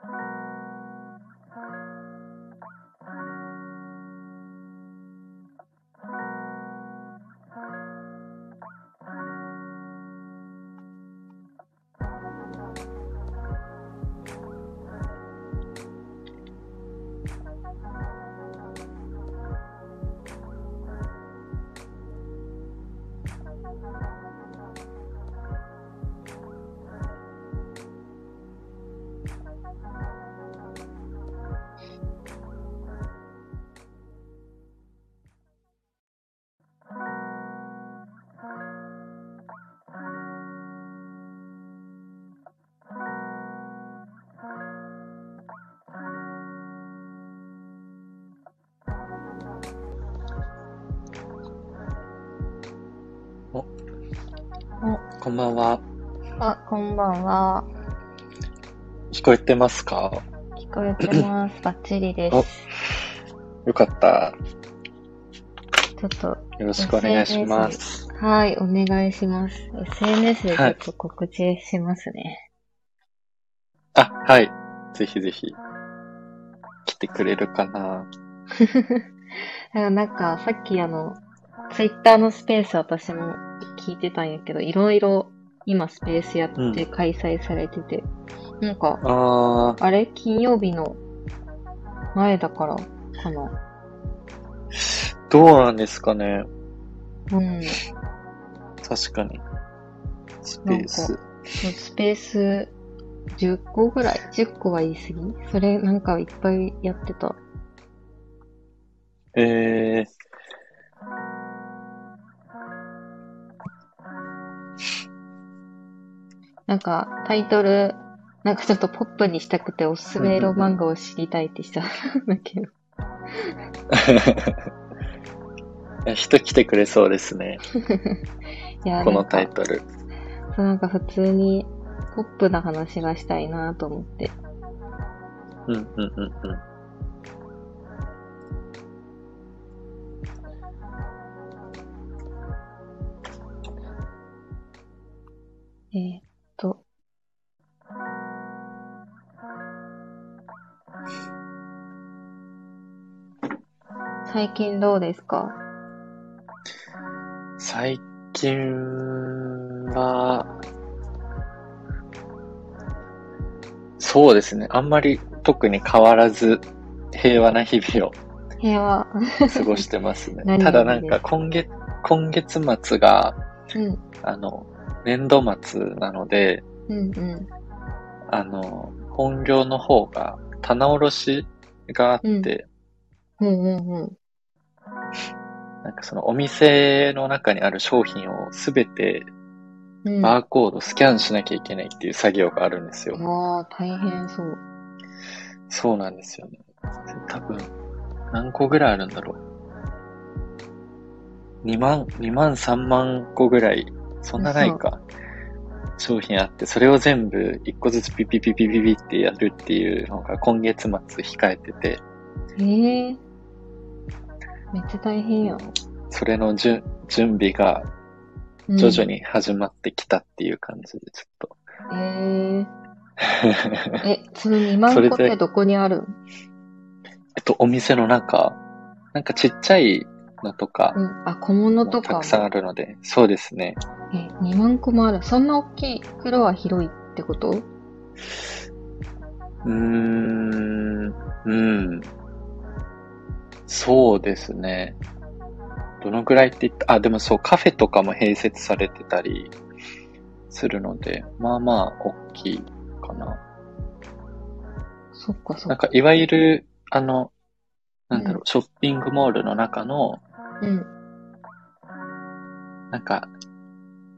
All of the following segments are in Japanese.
こんばんは。あ、こんばんは。聞こえてますか？聞こえてます。バッチリです。よかった。ちょっと、よろしくお願いします。はい、お願いします。SNS でちょっと告知しますね。あ、はい。ぜひぜひ。来てくれるかな なんか、さっきあの、ツイッターのスペース私も聞いてたんやけど、いろいろ今スペースやって開催されてて、なんか、あー、あれ金曜日の前だからかな。どうなんですかねうん。確かに。スペース。スペース10個ぐらい ?10 個は言い過ぎ？それなんかいっぱいやってた。えー、なんかタイトル、なんかちょっとポップにしたくておすすめエロ漫画を知りたいってしたんだけど。人来てくれそうですね。いや、このタイトル。そうなんか普通にポップな話がしたいなと思って。うんうんうんうん。近どうですか？最近は、そうですね。あんまり特に変わらず平和な日々を平和。過ごしてますね何。ただなんか今月、今月末が、うん、あの、年度末なので、うん、うん。あの、本業の方が棚卸しがあって、うん、うん、うん。なんかそのお店の中にある商品をすべてうん、バーコードスキャンしなきゃいけないっていう作業があるんですよ。ああ、大変そう。そうなんですよね。多分、何個ぐらいあるんだろう。2万、2万3万個ぐらい、そんなないか。商品あって、それを全部1個ずつピピピピピピってやるっていうのが今月末控えてて、ええめっちゃ大変やん。それの準準備がうん徐々。に始まってきたっていう感じで、ちょっと。ええ え、その2万個ってどこにあるん？えっと、お店の中、なんかちっちゃいのとかう、ん。あ、小物とかも？たく。さんあるので、そうですね。え、2万個もある？そんな大きいフロア広いってこと？うーん、うん。そうですね。どのくらいって言った、あ、でもそう、カフェとかも併設されてたりするので、まあまあ、大きいかな。そっかそっか。なんか、いわゆる、あの、なんだろう、ショッピングモールの中の、うん。なんか、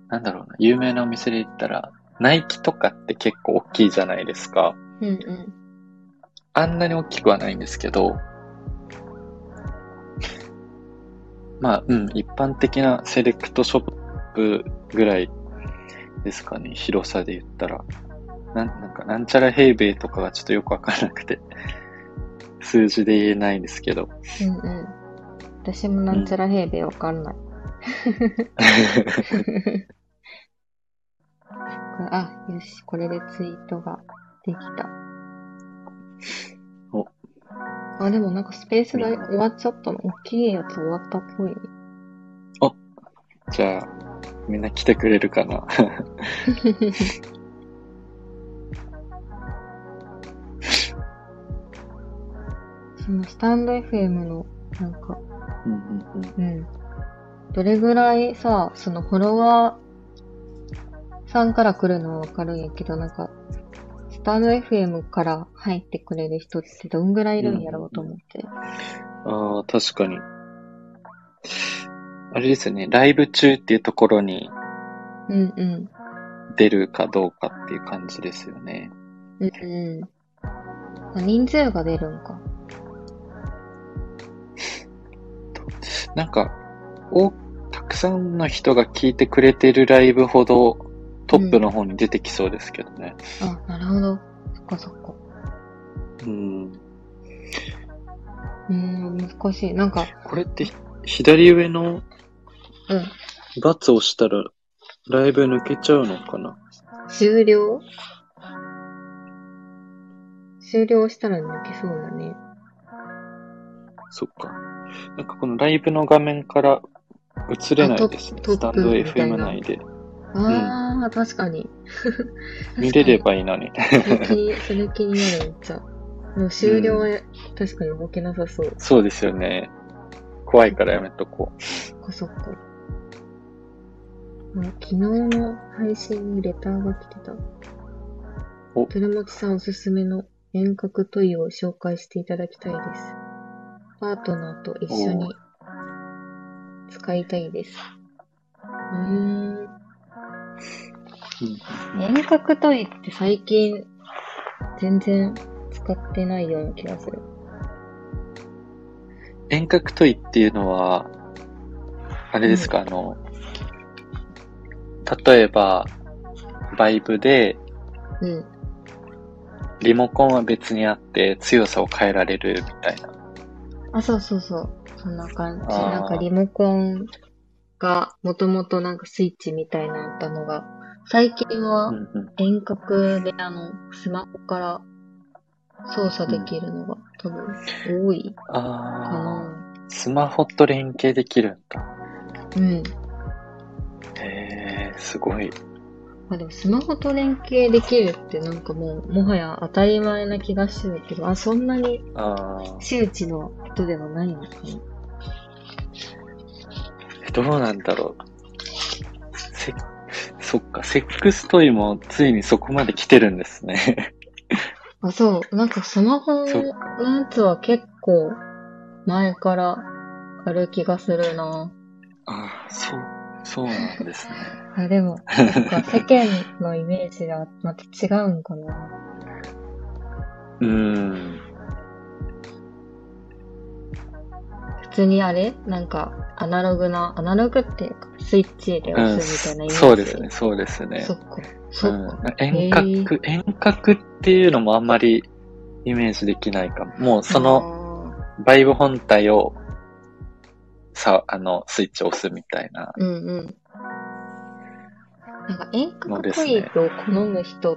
なんだろうな、有名なお店で言ったら、ナイキとかって結構大きいじゃないですか。うんうん。あんなに大きくはないんですけど、まあ、うん、一般的なセレクトショップぐらいですかね、広さで言ったら。なんなんか、なんちゃら平米とかがちょっとよくわからなくて、数字で言えないんですけど。うんうん。私もなんちゃら平米わかんない。あ、よし、これでツイートができた。あ、でもなんかスペースが終わっちゃったの。大きいやつ終わったっぽいね。じゃあ、みんな来てくれるかな そのスタンド FM の、なんか、うんうんうん。うん。どれぐらいさ、そのフォロワーさんから来るのはわかるんやけど、なんか、スタンド FM から入ってくれる人ってどんぐらいいるんやろうと思って。ああ、確かに。あれですよね、ライブ中っていうところにうんうん。出るかどうかっていう感じですよね。うんうん。あ人数が出るんか。なんか、お、たくさんの人が聞いてくれてるライブほどトップの方に出てきそうですけどね。あ、なるほど。そっかそっか。うん。うーん、難しい。なんか、これってひ左上のうん。バツを押したらライブ抜けちゃうのかな？終了？終了したら抜けそうだね。そっか。なんかこのライブの画面から映れないですね。スタンド FM な内で。ああ、確かに。見れればいいのに。それ気に、気になるめっちゃ。でも終了は確かに動けなさそう。そうですよね。怖いからやめとこそっかそっか。あ昨日の配信にレターが来てた。お鶴巻さんおすすめの遠隔トイを紹介していただきたいです。パートナーと一緒に使いたいです。うーん。う。遠隔トイって最近全然使ってないような気がする。遠隔トイっていうのは、あれですか、あの、例えば、バイブで、うん。リモコンは別にあって強さを変えられるみたいな。あ、そうそうそう。そんな感じ。なんかリモコンがもともとなんかスイッチみたいなったのが、最近うはんうん。遠隔であの、スマホから操作できるのが多分多いかあな。あ、スマホと連携できるんだ。うん。へえ、すごい。まあでもスマホと連携できるってなんかもう、もはや当たり前な気がしてるけど、あ、そんなに周知の人ではないのかな。どうなんだろう。せ、そっか、セックストイもついにそこまで来てるんですね。あ、そう。なんかスマホのやつは結構前からある気がするな。ああ、そう、そうなんですね。あ、でも、そっか、世間のイメージがまた違うんかな。うーん。普通にあれ？なんか、アナログな、アナログっていうか、スイッチでう押ん、すみたいなイメージ。そうですね、そうですねそ。っか。そっう遠へ隔、遠隔っていうのもあんまりイメージできないかも。もうそのの、バイブ本体をさ、あの、スイッチを押すみたいな。うんうん。なんか遠の隔ですねトイを好む人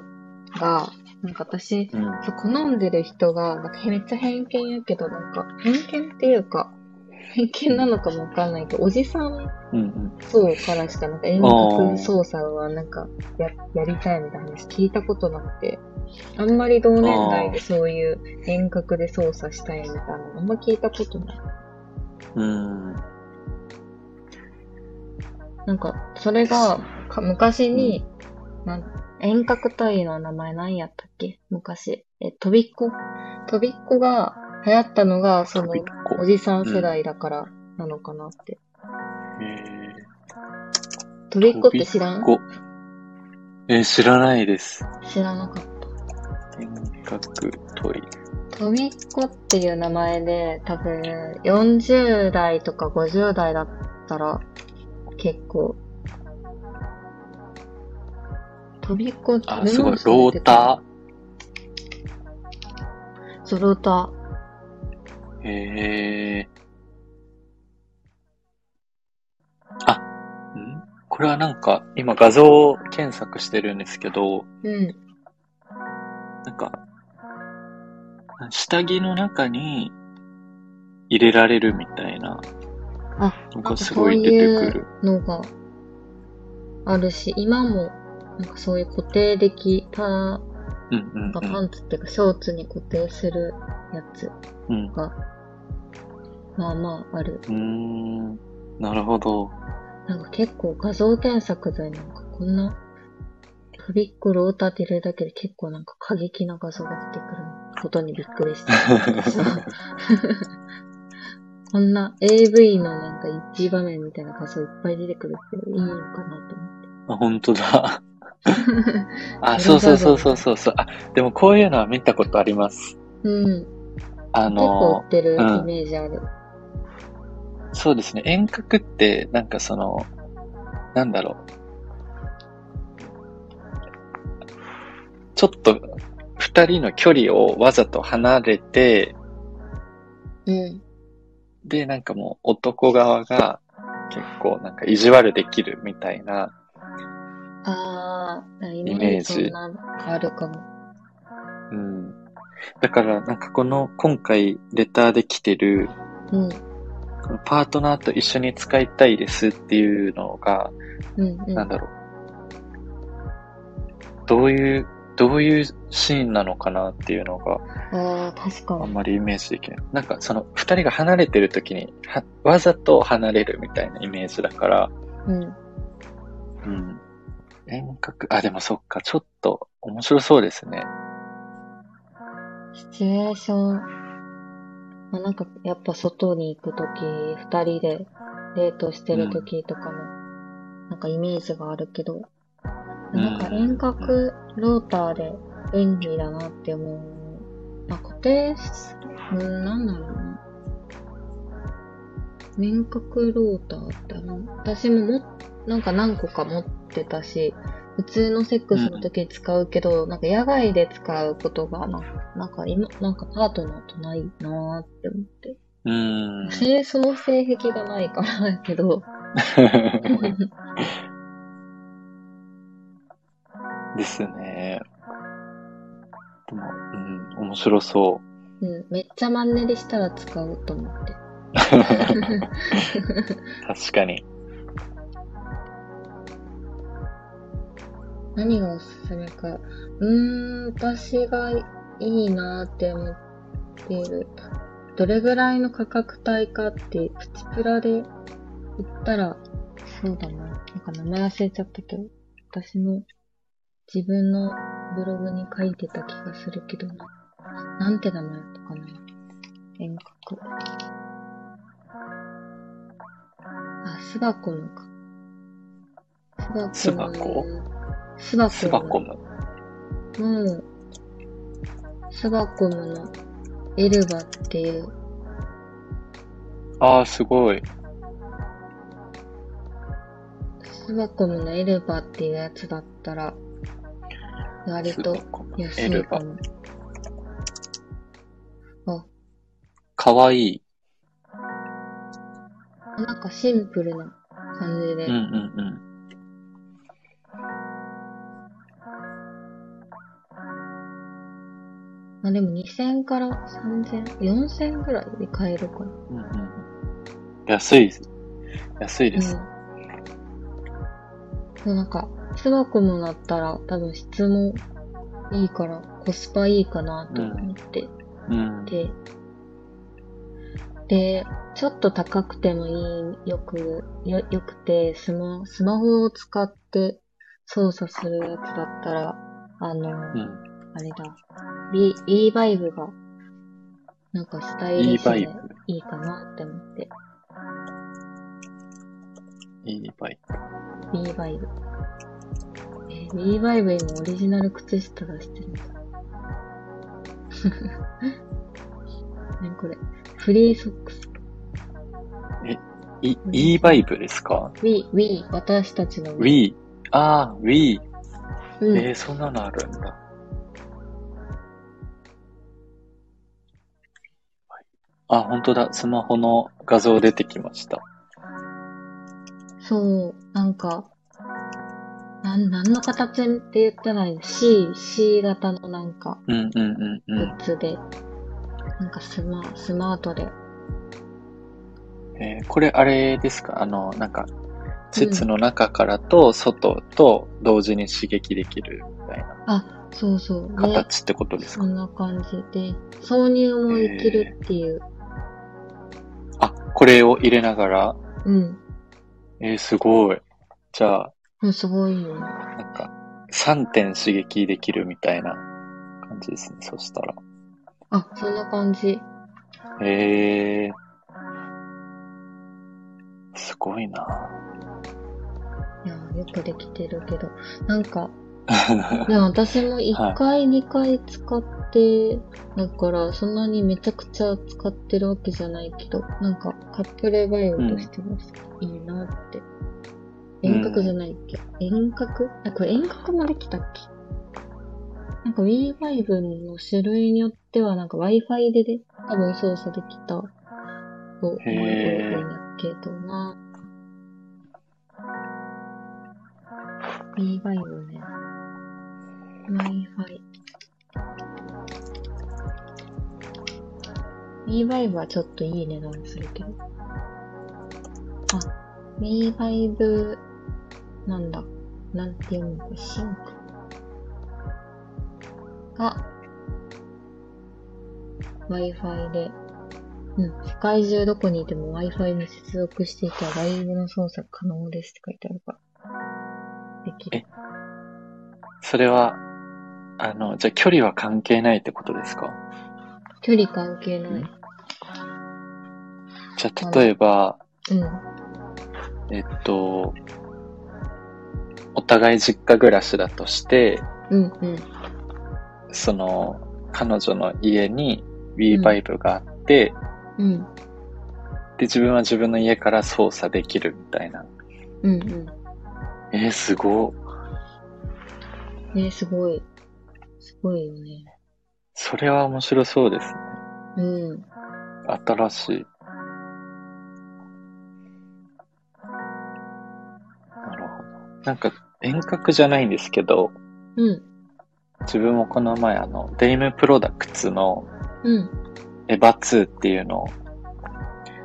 が、なんか私、うん。そう好んでる人が、なんかめっちゃ偏見やけど、なんか、偏見っていうか、偏見なのかもわかんないけど、おじさんうんうからしか、なんか遠隔操作はなんかや、やりたいみたいな話聞いたことなくて、あんまり同年代でそういう遠隔で操作したいみたいなのあんま聞いたことない。うん。なんか、それが、か昔に、なん遠隔トイの名前何やったっけ？昔。え、とびっこ？とびっこが流行ったのが、そのおじさん世代だからなのかなって。えとびっこって知らん？えー知らないです。知らなかった。遠隔トイ。とびっこっていう名前で、多分、40代とか50代だったら、結構、とびっこってあ、すごい。ローターそう、ローター。ー。へえー。あ、ん？これはなんか、今画像検索してるんですけど、うん。なんか、下着の中に入れられるみたいなあ、なんかすごい出てくる。のがあるし、今も、なんかそういう固定できた、うんうんパうん。ンツっていうかショーツに固定するやつうんが、まあまあある。うーん。なるほど。なんか結構画像検索でなんかこんな、飛びっこローターって入れるだけで結構なんか過激な画像が出てくることにびっくりした。こんな AV のなんか一場面みたいな画像いっぱい出てくるっていいのかなと思って。あ、本当だ。あ、そうそうそうそうそうそう。あ、でもこういうのは見たことあります。うん。あ結構の売、ってるイうんメージある。そうですね。遠隔って、なんかその、なんだろう。ちょっと、二人の距離をわざと離れて、うん。で、なんかもう男側が結構なんか意地悪できるみたいな、ああ、イメージあるかも。うん。だからなんかこの今回レターで来てる、うん。このパートナーと一緒に使いたいですっていうのが、うんうん。なんだろう。どういう、どういうシーンなのかなっていうのがああ、確かに。あんまりイメージできない。なんかその二人が離れてる時には、わざと離れるみたいなイメージだから、うん。うん。遠隔、あ、でもそっか、ちょっと面白そうですね。シチュエーション。まあ、なんか、やっぱ外に行くとき、二人でデートしてるときとかの、なんかイメージがあるけど、なんか遠隔ローターで便利だなって思う。まあ、固定し、うん、なんだろうな。遠隔ローターってあの、私もも、なんか何個か持ってたし、普通のセックスの時に使うけど、なんか野外で使うことがな、なんか今、なんかパートナーとないなーって思って。うーん。性、その性癖がないからやけど、ですね。でも、うん、面白そうん、めっちゃマンネリしたら使うと思って。う。確かに。何がおすすめか。うーん、私がいいなって思っている。どれぐらいの価格帯かって、プチプラで言ったら、そうだな。なんか名前忘れちゃったけど、私の自分のブログに書いてた気がするけどな。なんて名前だったかな。遠隔。あ、スバコムか。スバコム。スバコスバコム。うん。スバコムのエルバっていう、ああ、すごい。スバコムのエルバっていうやつだったら、割と安。いかも。あ、かわいい。なんかシンプルな感じで。うんうんうん。まあでも2000から3000、4000ぐらいで買えるかな。うんうんうん安い。安いです。うん。なんか、スバコムだったら多分質もいいからコスパいいかなと思ってうん。て、で、ちょっと高くてもいい、よく、よ、よくて、スマ、スマホを使って操作するやつだったら、あの、うん。あれだ、B、E バイブが、なんかスタイリッシュ E でいいかなって思って、いいバイ B バイブ。えー、B バイブ今オリジナル靴下出してるんだ。何これ。フリーソックス。い、E バイブですか？We, we, 私たちの ?We。ああ、We。うん。えー、そんなのあるんだ。あ、本当だ。スマホの画像出てきました。そう、なんか、なん、何の形って言ったらい ?C、C 型のなんか、うんうんうんうグん。ッズで、なんかスマ、スマートでえーこれあれですか？あの、なんか、膣の中からと外と同時に刺激できるみたいなあ、そうそう。ね、形ってことですか、そんな感じで、挿入もできるっていう。あ、これを入れながら、うん。えーすごい。じゃあ、うんすごいよね。なんか、3点刺激できるみたいな感じですね、そしたら。あ、そんな感じ。えー、すごいな。いや、よくできてるけど。なんか、でも私も1回、2回使って、だからそんなにめちゃくちゃ使ってるわけじゃないけど、なんかカップルバイオとしてもいいなって。遠隔じゃないっけ、遠隔？あ、これ遠隔もできたっけ？なんか Wii5 の種類によってはなんか Wi-Fi でで多分操作できたと思えへーるんやけどな。Wii5 ね。Wi-Fi。Wii5 はちょっといい値段するけど。あ、Wii5、なんだ、なんて読むのか、シンク。が、Wi-Fi で、うん、世界中どこにいても Wi-Fi に接続していたライブの操作可能ですって書いてあるから。できる。それは、あの、じゃあ距離は関係ないってことですか？距離関係ない。じゃあ例えば、うん。えっと、お互い実家暮らしだとして、うんうん。その、彼女の家に Wii5 があって、うん。で、自分は自分の家から操作できるみたいな。うんうん。えー、すごい。ねすごい。すごいよね。それは面白そうですね。うん。新しい。なるほど。なんか、遠隔じゃないんですけど、うん。自分もこの前あの、デイムプロダクツのうん。エヴァ2っていうのを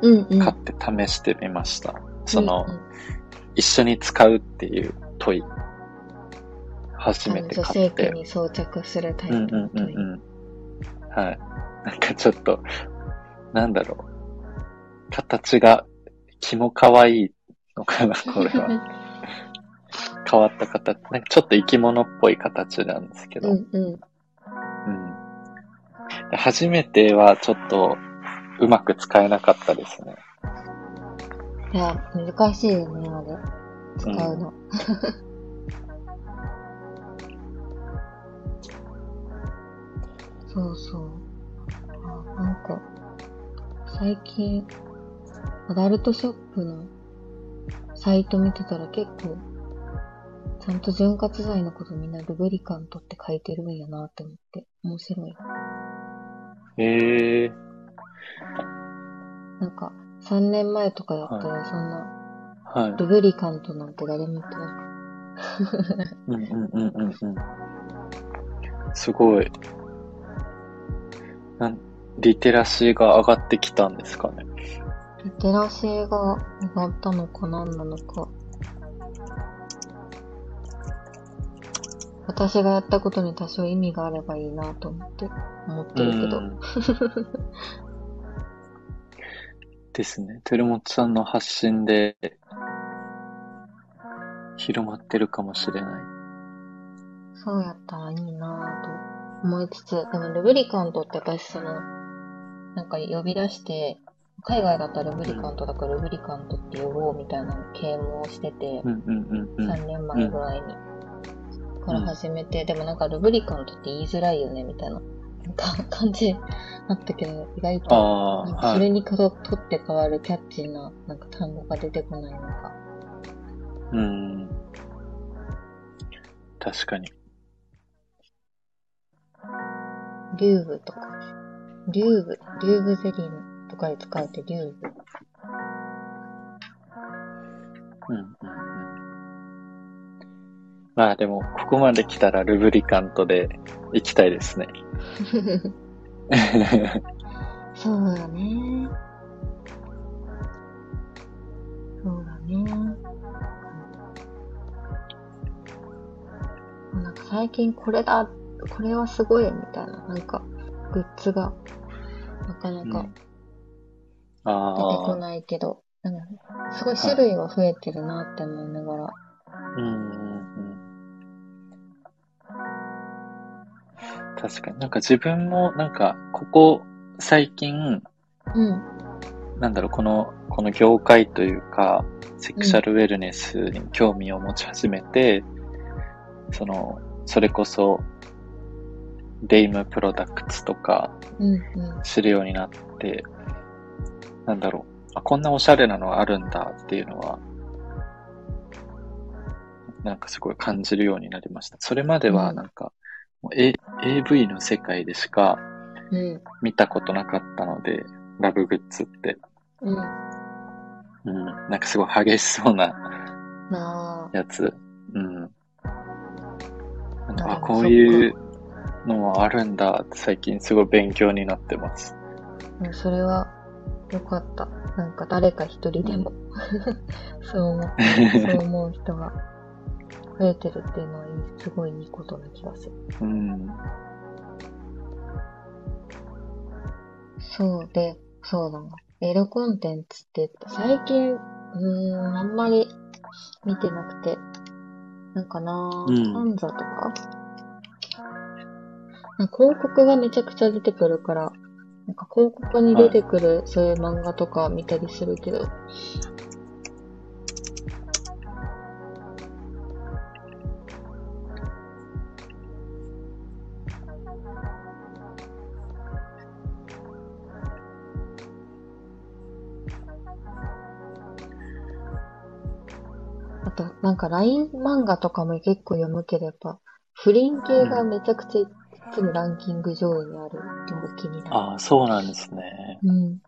うんうん。買って試してみました。その、うんうん一緒に使うっていうトイ。初めて女買って。性器に装着するタイうんプのトイ。うんうんうん。はい。なんかちょっと、なんだろう。形が、気も可愛いのかな、これは。変わった形。なんかちょっと生き物っぽい形なんですけど。うんうん。うんで初めてはちょっとうまく使えなかったですね。いや、難しいよね、あれ。使うの。そうそう。あ、なんか、最近、アダルトショップのサイト見てたら結構、ちゃんと潤滑剤のことみんなルブリカントって書いてるんやなって思って、面白い。へえなんか、3年前とかやったらそんな、はい。ルブリカントなんて誰も言ってなうんうんうんうんうん。すごい。なん、リテラシーが上がってきたんですかね。くリテラシーが上がったのか何なのか。私がやったことに多少意味があればいいなと思って、思ってるけど。うんですね。テルモッチさんの発信で広まってるかもしれない。そうやったらいいなぁと思いつつ、でもルブリカントって私その、なんか呼び出して、海外だったらルブリカントだからルブリカントって呼ぼうみたいなの啓蒙してて、うんうんうんうん。3年前ぐらいに。から始めて、でもなんかルブリカントって言いづらいよね、みたいな感じあったけど、意外と。それにと取って変わるキャッチーななんか単語が出てこないのか。うん。確かに。リューブとか。リューブ、リューブゼリーとかで使うってリューブ。うんうんうん。まあでも、ここまで来たらルブリカントで行きたいですね。そうだね。そうだね。なんか最近これだ、これはすごいみたいな、なんかグッズがなかなかうん出てこないけど、なんかすごい種類は増えてるなって思いながら。うんうんうん。確かになんか自分もなんかここ最近、うん。なんだろう、この、この業界というか、セクシャルウェルネスに興味を持ち始めて、その、それこそ、デイムプロダクツとかうんうん。知るようになって、なんだろう、あ、こんなおしゃれなのあるんだっていうのは、なんかすごい感じるようになりました。それまではうんなんか、A、AV の世界でしかうん。見たことなかったので、ラブグッズって。うん。うん、なんかすごい激しそうな。やつ。うん。あ、こういうのもあるんだって最近すごい勉強になってます。うんそれはよかった。なんか誰か一人でも そう思う、そう思う人が増えてるっていうのはいい、すごいいいことな気がする。うん。そうで、そうだな。エロコンテンツって最近、うーん、あんまり見てなくて、なんかなうんぁ、ハンザとか広告がめちゃくちゃ出てくるから、なんか広告に出てくるそういう漫画とか見たりするけど、あと、なんか LINE 漫画とかも結構読むけど、やっぱ、不倫系がめちゃくちゃいつもランキング上位にあるのが気になる。ああ、そうなんですね。うん。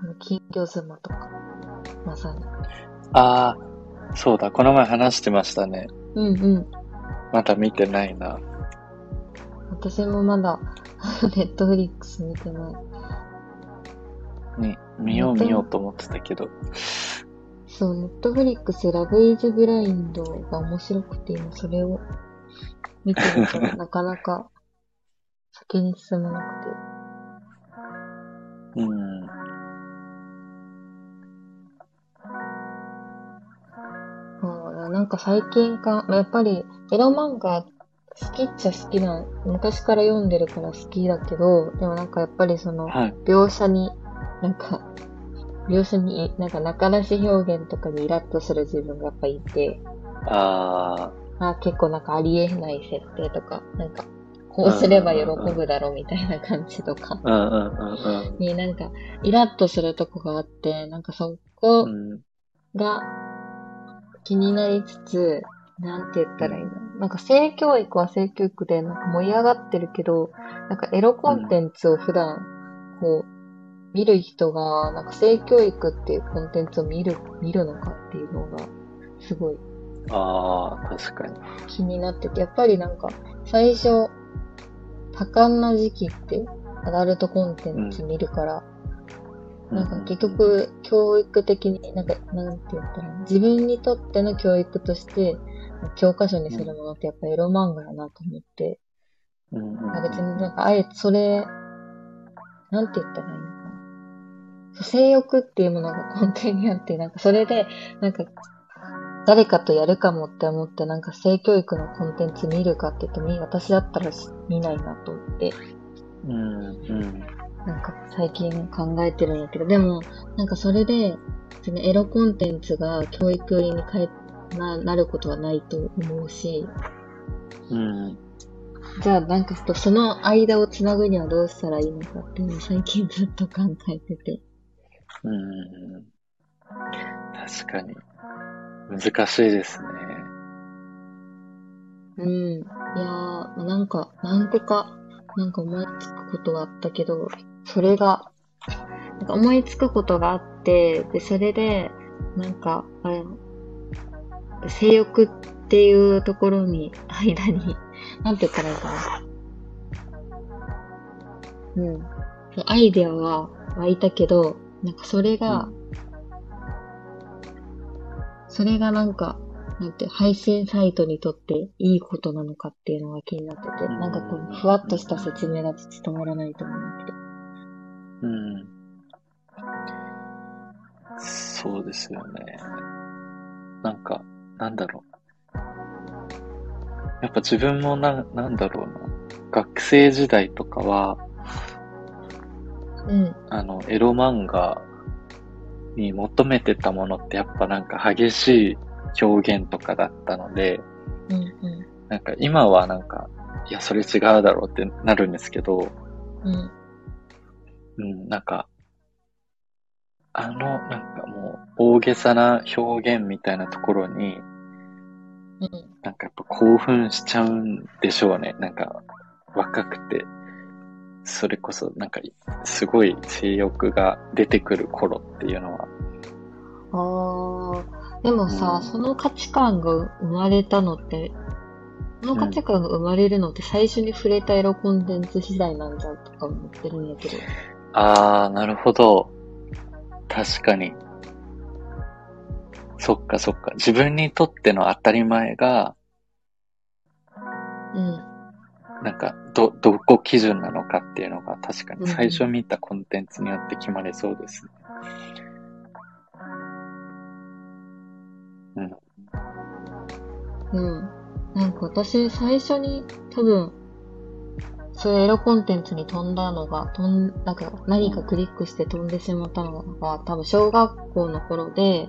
あの、金魚妻とか、まさに。ああ、そうだ、この前話してましたね。うんうん。まだ見てないな。私もまだ、ネットフリックス見てない。に、見よう見ようと思ってたけど。そう、ネットフリックスラブイズブラインドが面白くて、今それを見てるとなかなか先に進まなくて。うん。そうだなんか最近か、やっぱりエロ漫画好きっちゃ好きな、昔から読んでるから好きだけど、でもなんかやっぱりそのはい。描写に、なんか、描写に、なんか中出し表現とかにイラッとする自分がやっぱいて、ああ結構なんかありえない設定とか、なんか、こうすれば喜ぶだろうみたいな感じとか。あ、うんうんうん。になんか、イラッとするとこがあって、なんかそうこ。が気になりつつ、なんて言ったらいいの？なんか性教育は性教育でなんか盛り上がってるけど、なんかエロコンテンツを普段、こう、見る人が、なんか性教育っていうコンテンツを見る、見るのかっていうのが、すごいああ、確かに。気になってて、やっぱりなんか、最初、多感な時期って、アダルトコンテンツ見るから、なんか結局、教育的に、なんか、なんて言ったら自分にとっての教育として、教科書にするものってやっぱエロ漫画だなと思って、うん別になんかあえてそれ、なんて言ったらいいの？性欲っていうものが根底にあって、なんかそれで、なんか、誰かとやるかもって思って、なんか性教育のコンテンツ見るかって言っても、私だったら見ないなと思って、うんうん。なんか最近考えてるんだけど、でも、なんかそれで、そのエロコンテンツが教育寄りに変えななることはないと思うし、うん。じゃあなんかその間をつなぐにはどうしたらいいのかっていうのを最近ずっと考えてて。うん。確かに。難しいですね。うん。いやー、なんか何個か、なんか思いつくことがあったけど、それが、なんか思いつくことがあって、で、それで、なんか、あれ、性欲っていうところに、間に、なんて言ったらいいかな。うん。アイデアは湧いたけど、なんかそれが、それがなんか、なんて、配信サイトにとっていいことなのかっていうのが気になってて、うんなんかこう、ふわっとした説明だと務まらないと思うんだけど。うん。そうですよね。なんか、なんだろう。やっぱ自分もな、なんだろうな。学生時代とかは、うん。あの、エロ漫画に求めてたものってやっぱなんか激しい表現とかだったので、うんうなんか今はなんか、いや、それ違うだろうってなるんですけど、ん。うん。うん、なんか、あの、なんかもう、大げさな表現みたいなところに、うん。なんかやっぱ興奮しちゃうんでしょうね。なんか、若くて、それこそ、なんか、すごい性欲が出てくる頃っていうのは、ああ、でもさ、うんその価値観が生まれたのって、その価値観が生まれるのって最初に触れたエロコンテンツ次第なんじゃんとか思ってるんやけど。あー、なるほど。確かに。そっかそっか。自分にとっての当たり前が、うん。なんか、ど、どこ基準なのかっていうのが確かうんに最初見たコンテンツによって決まりそうですね。うん。うん。なんか私、最初に多分、そういうエロコンテンツに飛んだのが、飛ん、なんか何かクリックして飛んでしまったのが、多分小学校の頃で、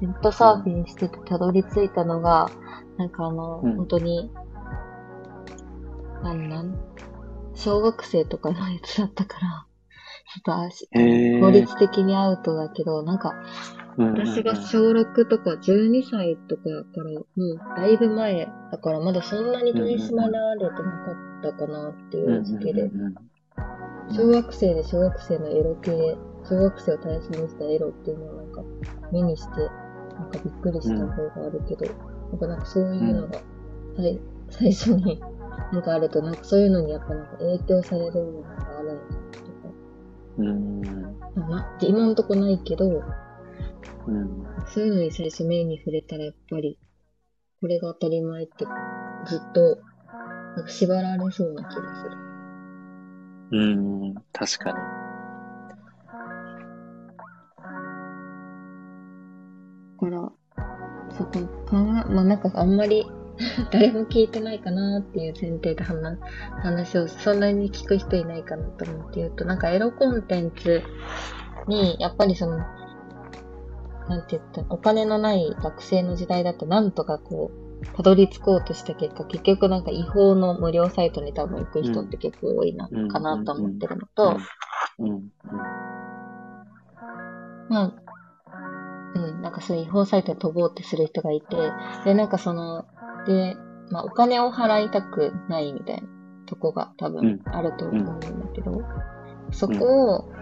ネットサーフィンしててたどり着いたのが、なんかあの、うん本当に、なんなん？小学生とかのやつだったから、ちょっと足、へー。法律的にアウトだけど、なんか、私が小6とか12歳とかから、もうだいぶ前だから、まだそんなに取り締まられてなかったかなっていう時期で。小学生で小学生のエロ系、小学生を対象にしたエロっていうのをなんか目にして、なんかびっくりした方があるけど、なん。かなんかそういうのが、はい、最初になんかあると、なんかそういうのにやっぱなんか影響されるものがあるのかなとか、うんまあな今んとこないけど、うんそういうのに最初目に触れたらやっぱり、これが当たり前ってずっと、なんか縛られそうな気がする。うん、確かに。だから、そこ考え、まあなんかあんまり 誰も聞いてないかなっていう前提で話話をそんなに聞く人いないかなと思って言うと、なんかエロコンテンツに、やっぱりその、なんて言ったお金のない学生の時代だとなんとかこう、たどり着こうとした結果、結局なんか違法の無料サイトに多分行く人って結構多いな、うんかなと思ってるのと、まあ、うん、なんかそういう違法サイトに飛ぼうってする人がいて、で、なんかその、で、まあお金を払いたくないみたいなとこが多分あると思うんだけど、そこを、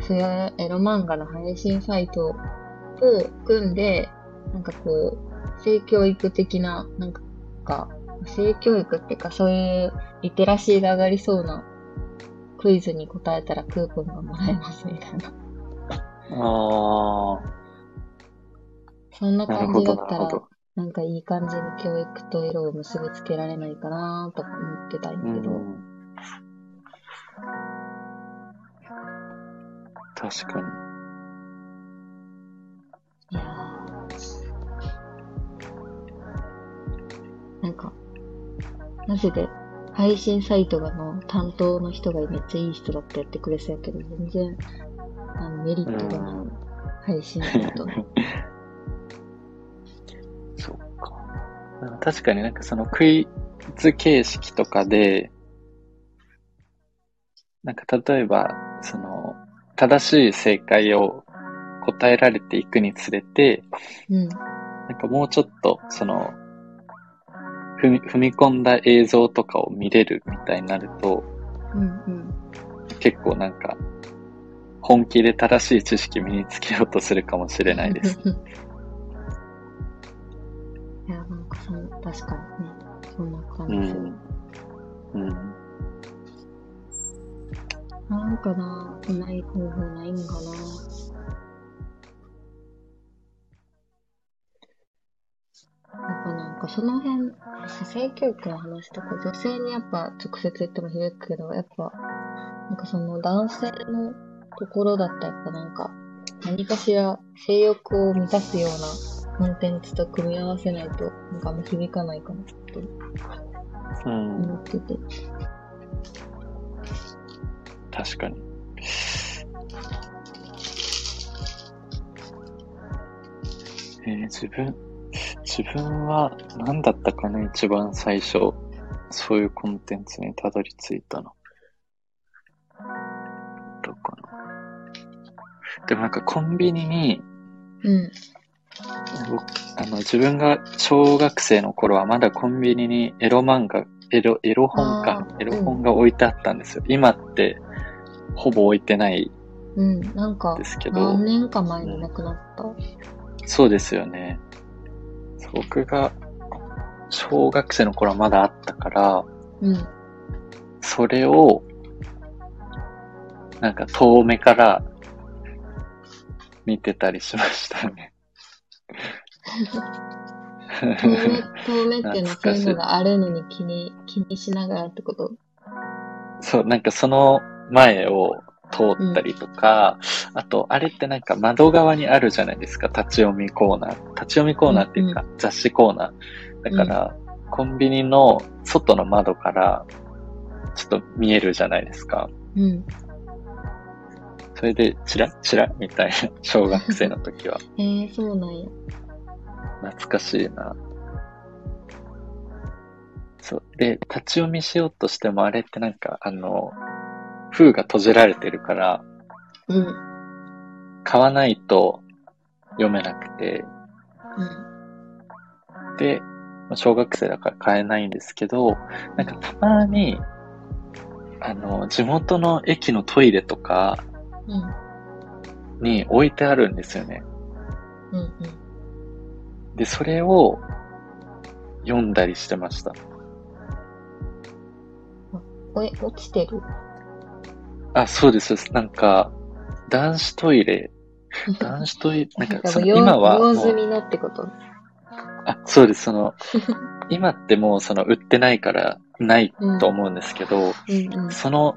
そういうエロ漫画の配信サイトを組んで、なんかこう、性教育的な、なんか、性教育っていうかそういうリテラシーが上がりそうなクイズに答えたらクーポンがもらえますみたいな。ああ、そんな感じだったらなんかいい感じに教育とエロを結びつけられないかなとか思ってたんうやけど、ん。確かに。いやーなんか、マジで配信サイトがの担当の人がめっちゃいい人だってやってくれそうやけど、全然、あの、メリットがない。配信サイト 確かになんかそのクイズ形式とかで、なんか例えば、その、正しい正解を答えられていくにつれて、うん。なんかもうちょっと、その、踏み、踏み込んだ映像とかを見れるみたいになると、うんうん。結構なんか、本気で正しい知識身につけようとするかもしれないです。確かにね、そんな感じする。ん。うん。なんかなうまい方法ないんかなやっぱなんかその辺、性教育の話とか女性にやっぱ直接言っても響くけど、やっぱ、なんかその男性のところだったらやっぱなんか、何かしら性欲を満たすようなコンテンツと組み合わせないと、なんかあんま響かないかなってうん。思ってて。確かに。えー自分、自分は何だったかな、一番最初。そういうコンテンツにたどり着いたの。どうかな。でもなんかコンビニに、うん。僕あの、自分が小学生の頃はまだコンビニにエロ漫画、エロ、エロ本かエロ本が置いてあったんですよ。今って、ほぼ置いてないうん。なんかですけ、ど何年か前に亡くなった？そうですよね。僕が小学生の頃はまだあったから、うん。それを、なんか遠目から見てたりしましたね。遠目、っていうのはそういいうのがあるのに気に、気にしながらってこと？そう、なんかその前を通ったりとか、あと、あれってなんか窓側にあるじゃないですか、立ち読みコーナー。立ち読みコーナーっていうか、雑誌コーナー。だから、コンビニの外の窓から、ちょっと見えるじゃないですか。うん。それで、チラッチラッみたいな、小学生の時は。えー、そうなんや。懐かしいな。そう。で、立ち読みしようとしてもあれってなんか、あの、封が閉じられてるから、うん。買わないと読めなくて、うん。で、まあ小学生だから買えないんですけど、なんかたまに、あの、地元の駅のトイレとかうん。に置いてあるんですよね。うん。うん。で、それを読んだりしてました。おえ、落ちてる？あ、そうです。そうですなんか、男子トイレ、男子トイレ、なんかその用今は用済みのってこと？あ、そうです。その、今ってもうその売ってないからないと思うんですけど、うんうん。その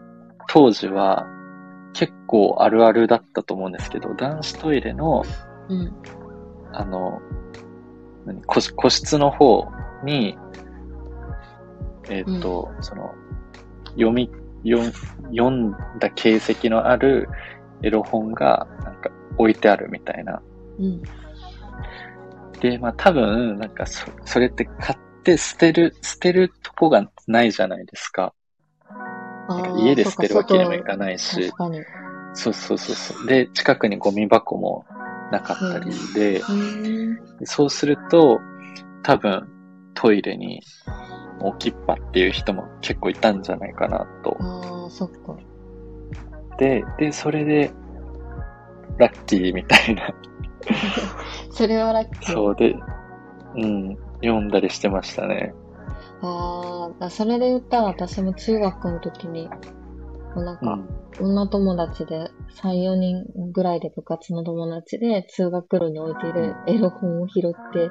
当時は結構あるあるだったと思うんですけど、男子トイレの、うん。あの、何個室個室の方に、えっ、と、その、読み、読ん読んだ形跡のあるエロ本がなんか置いてあるみたいな。うん。で、まあ多分、なんかそ、それって買って捨てる、捨てるとこがないじゃないですか。あー家で捨てるわけにもいそかないっし。そうそうそうそう。で、近くにゴミ箱もなかったりで。そうすると、多分、トイレに置きっぱっていう人も結構いたんじゃないかなと。ああ、そっか。で、で、それで、ラッキーみたいな。それはラッキー。そうで、うん、読んだりしてましたね。ああ、それで言ったら私も中学の時に、もうなんか、うん。女友達で3、4人ぐらいで部活の友達で通学路に置いているエロ本を拾って、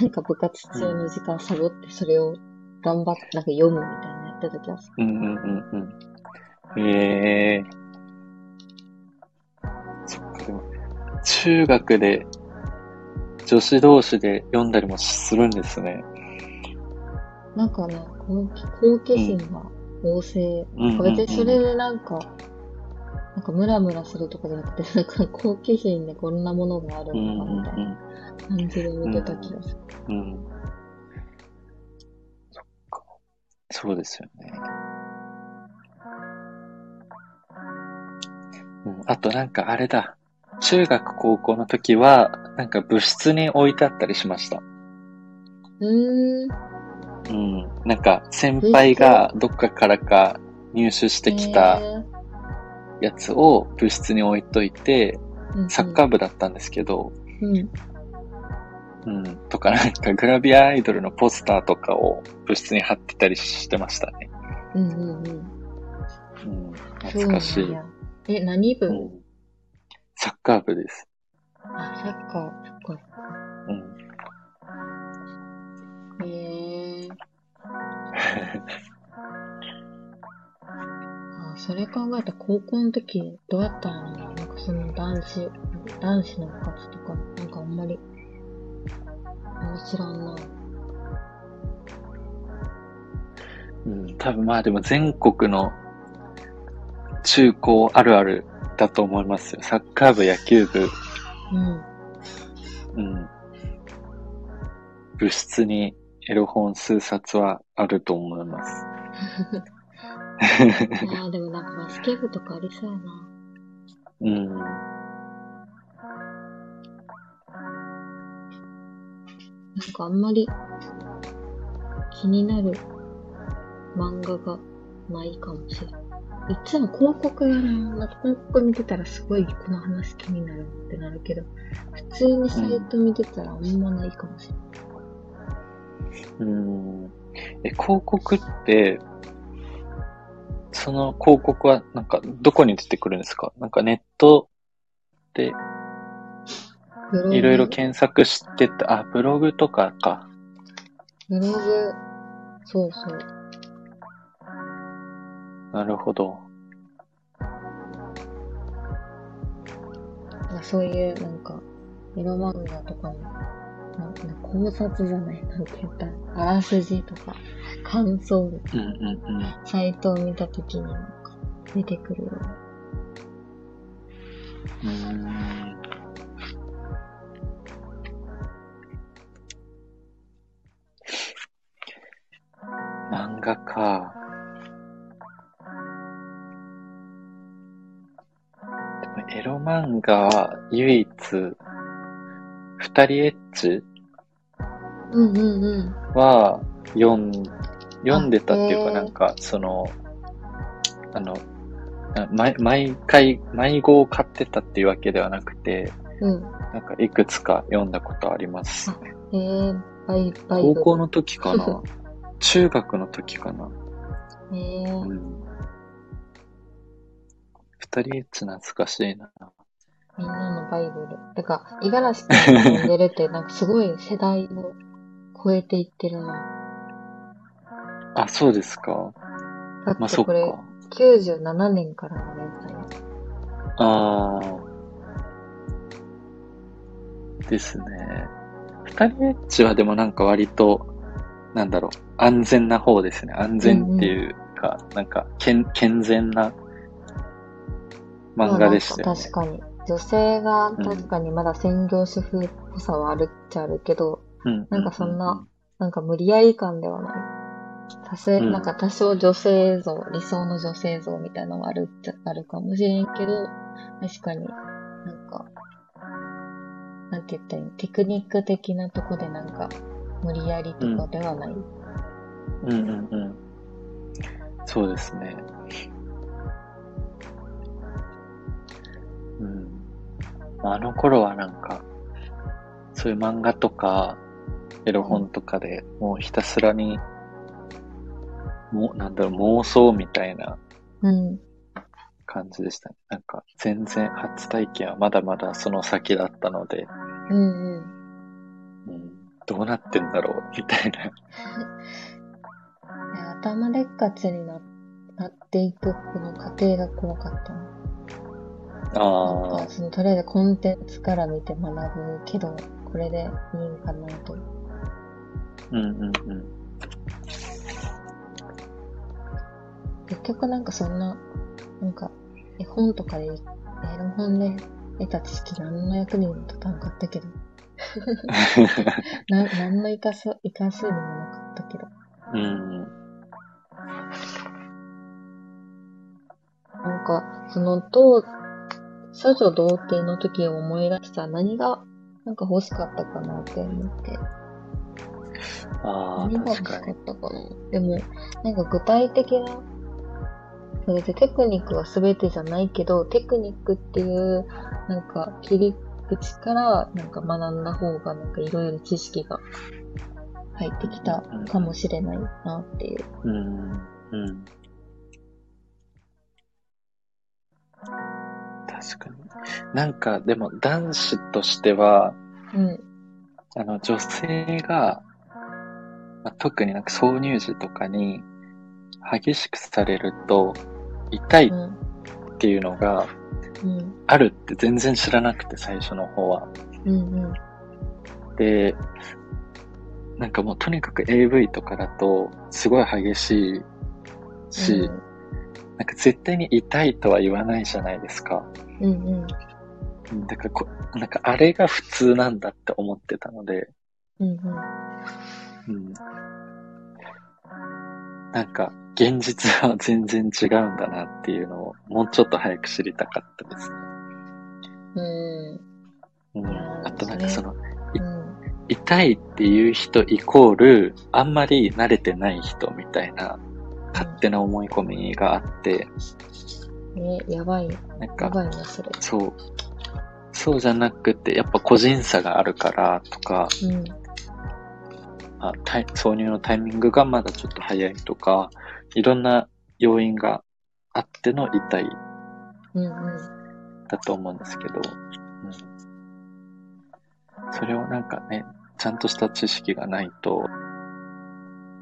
なんか部活中の時間サボってそれを頑張ってなんか読むみたいなやってた気がすうんうんうんうん。へえそっか、でも、中学で女子同士で読んだりもするんですね。る。なんかね、好奇心が旺盛。うんうん、うん。別にそれでなんか、なんかムラムラするとかじゃなくて、なんか好奇心でこんなものがあるうんんだみたいな感じで見てた気がする。うんうん。うん。そっか。そうですよね。うん。あとなんかあれだ。中学高校の時は、なんか部室に置いてあったりしました。うーん。うん。なんか先輩がどっかからか入手してきたやつを部室に置いといて、サッカー部だったんですけど、うん。うん。とかなんかグラビアアイドルのポスターとかを部室に貼ってたりしてましたね。うんうんうん。うん。懐かしい。やえ、何部、うん。サッカー部です。あ、サッカー、そっか。うあ、それ考えたら高校の時どうやったのなんかその男子、男子の部活とか、なんかあんまり、あんま知らんな。うん、多分まあでも全国の中高あるあるだと思いますよ。サッカー部、野球部、うん。うん。部室にエロ本数冊はあると思います。ああ、でもなんかバスケ部とかありそうやな。うん。なんかあんまり気になる漫画がないかもしれない。いつも広告やな。なんか広告見てたらすごいこの話気になるってなるけど、普通にサイト見てたらあんまないかもしれない。うん。え、広告って、その広告はなんかどこに出てくるんですか？なんかネットでいろいろ検索してて、あ、ブログとかか。ブログ、そうそう。なるほど。まあそういうなんか、エロ漫画とかも、なんか考察じゃない、なんて言ったら、あらすじとか、感想、うんうんうん。サイトを見たときになんか出てくるような。うーん漫画か。でもエロ漫画は唯一、二人エッチ？うんうんうん。は読ん、読んでたっていうか、なんか、その、あの、な毎毎回、毎号買ってたっていうわけではなくて、うん。なんかいくつか読んだことあります。えー、バイ、バイ。高校の時かな？中学の時かな？えー、うん。二人エッチ懐かしいな。みんなのバイブル。てか、五十嵐君が読んでるって、なんかすごい世代を超えていってるな。あ、そうですか。だまあ、そっってこれ、か。97年からの連載やあー。ですね。二人エッチはでもなんか割と、なんだろう、安全な方ですね。安全っていうか、なんか、健、健全な漫画でしたよねまあ。確かに。女性が確かにまだ専業主婦っぽさはあるっちゃあるけど、うんなんかそんな、なんか無理やり感ではない。多少、うんなんか多少女性像、理想の女性像みたいなのはあるっちゃあるかもしれんけど、確かになんか、なんて言ったらいいの？テクニック的なとこでなんか、無理やりとかではない。うんうんうん。そうですね。うん。あの頃はなんか、そういう漫画とか、エロ本とかでもうひたすらに、もう、なんだろう、妄想みたいなうん。感じでしたね。なんか、全然初体験はまだまだその先だったので、うんうん。うん、どうなってんだろう、みたいな。頭でっかちにななっていくこの過程が怖かったな。あかそのとりあえずコンテンツから見て学ぶけど、これでいいんかなと。ー、うんうんうん。結局なんかそんな、なんか絵本とかで、絵の本で得た知識何の役にも立たんかったけど、な何の生かす、生かすにもなかったけど。うん。なんか、その、どう、少女童貞の時を思い出したら何が、なんか欲しかったかなって思って。ああ、何が欲しか。ったかな。でも、なんか具体的な、それでテクニックは全てじゃないけど、テクニックっていう、なんか切り口から、なんか学んだ方が、なんかいろいろ知識が入ってきたかもしれないなっていう。うん。うん。確かに。なんか、でも男子としては、うん。あの、女性が、まあ、特になんか挿入時とかに激しくされると痛いっうん。ていうのがうん。あるって全然知らなくて最初の方は。うん。うん。で、なんかもうとにかく AV とかだとすごい激しいし、なんか絶対に痛いとは言わないじゃないですか。うん。うん。うんだからこ、なんかあれが普通なんだって思ってたので、うん。うん。なんか、現実は全然違うんだなっていうのを、もうちょっと早く知りたかったですね。うん。うんあとなんかその、うん。痛いっていう人イコール、あんまり慣れてない人みたいな、勝手な思い込みがあって、え、やばい。なんやか、ばいな、それ。そう、そうじゃなくて、やっぱ個人差があるからとか、うん。あタイ挿入のタイミングがまだちょっと早いとか、いろんな要因があっての痛いうん。うん。だと思うんですけど、うん、それをなんかね、ちゃんとした知識がないと、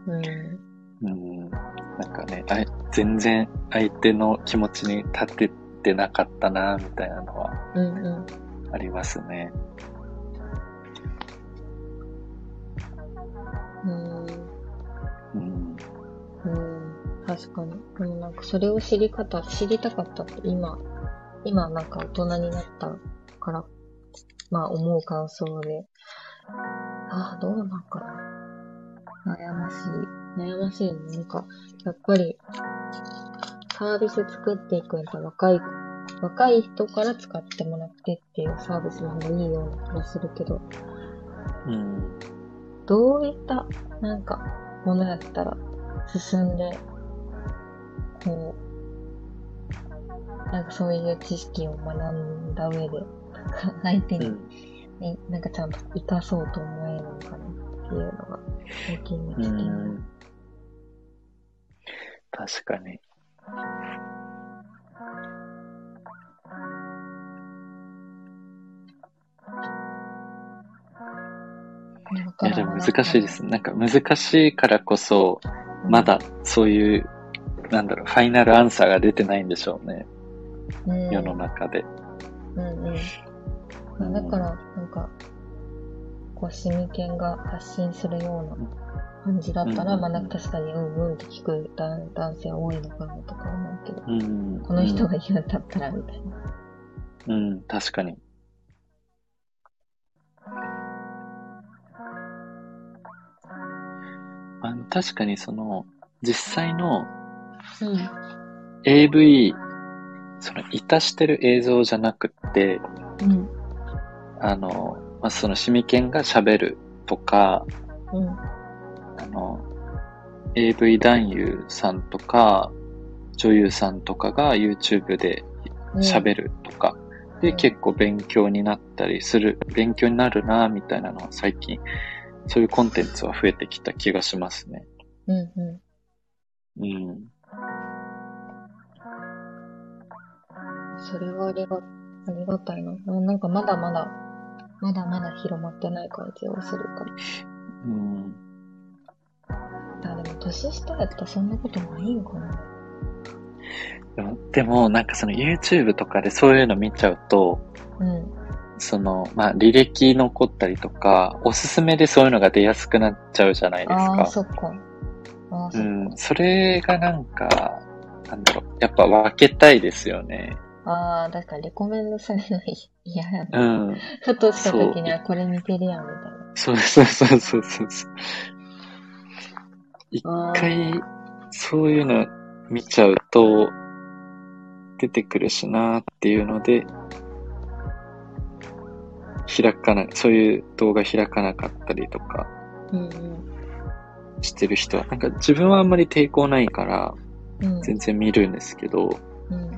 うん。うん、なんかね、あい全然相手の気持ちに立ててなかったな、みたいなのはうん。うん。ありますね。うん。うん、うん。確かに。でもなんかそれを知り方、知りたかったって今、今なんか大人になったから、まあ思う感想で、ああ、どうなんかな。悩ましい。悩ましいね。なんか、やっぱり、サービス作っていくんだ若い、若い人から使ってもらってっていうサービスの方がいいような気がするけど、うん、どういった、なんか、ものやったら、進んで、こう、なんかそういう知識を学んだ上で、相手に、うん、ねなんかちゃんと活かそうと思えるのかなっていうのが、最近のう視点。ん。確かに。いや、でも難しいです。なんか難しいからこそ、まだそういう、なんだろう、ファイナルアンサーが出てないんでしょうね。うん、世の中で。うんうん。まあだから、なんか、こう、シミケンが発信するような感じだったら、うんまあなんか確かに、うんうんって聞く男男性多いのかなとか思うけど、うん。この人が言うんだったら、みたいな。うん、うん、確かに。あの確かにその、実際のうん。AV、その、いたしてる映像じゃなくって、うん。あの、まあ、その、シミケンが喋るとか、うん。あの、AV 男優さんとか、女優さんとかが YouTube で喋るとか、で、うん結構勉強になったりする、勉強になるな、みたいなのは最近、そういうコンテンツは増えてきた気がしますね。うん。ううん。ん。それはありが、ありがたいな。ななんかまだまだ、まだまだ広まってない感じがするから。うん。年下やったらそんなことないんかな。でも、でもなんかその YouTube とかでそういうの見ちゃうと、うん。その、まあ、履歴残ったりとか、おすすめでそういうのが出やすくなっちゃうじゃないですああ、か。そっか。ああ、そっか。うん。それがなんか、なんだろう。やっぱ分けたいですよね。ああ、だからレコメンドされるの 嫌やうな。ん。ふとした時にはこれ見てるやん、みたいな。そうそうそうそうそうそう。一回、そういうの見ちゃうと、出てくるしなっていうので、開かない、そういう動画開かなかったりとかうんしてる人は、なんか自分はあんまり抵抗ないから。全然見るんですけど、うん。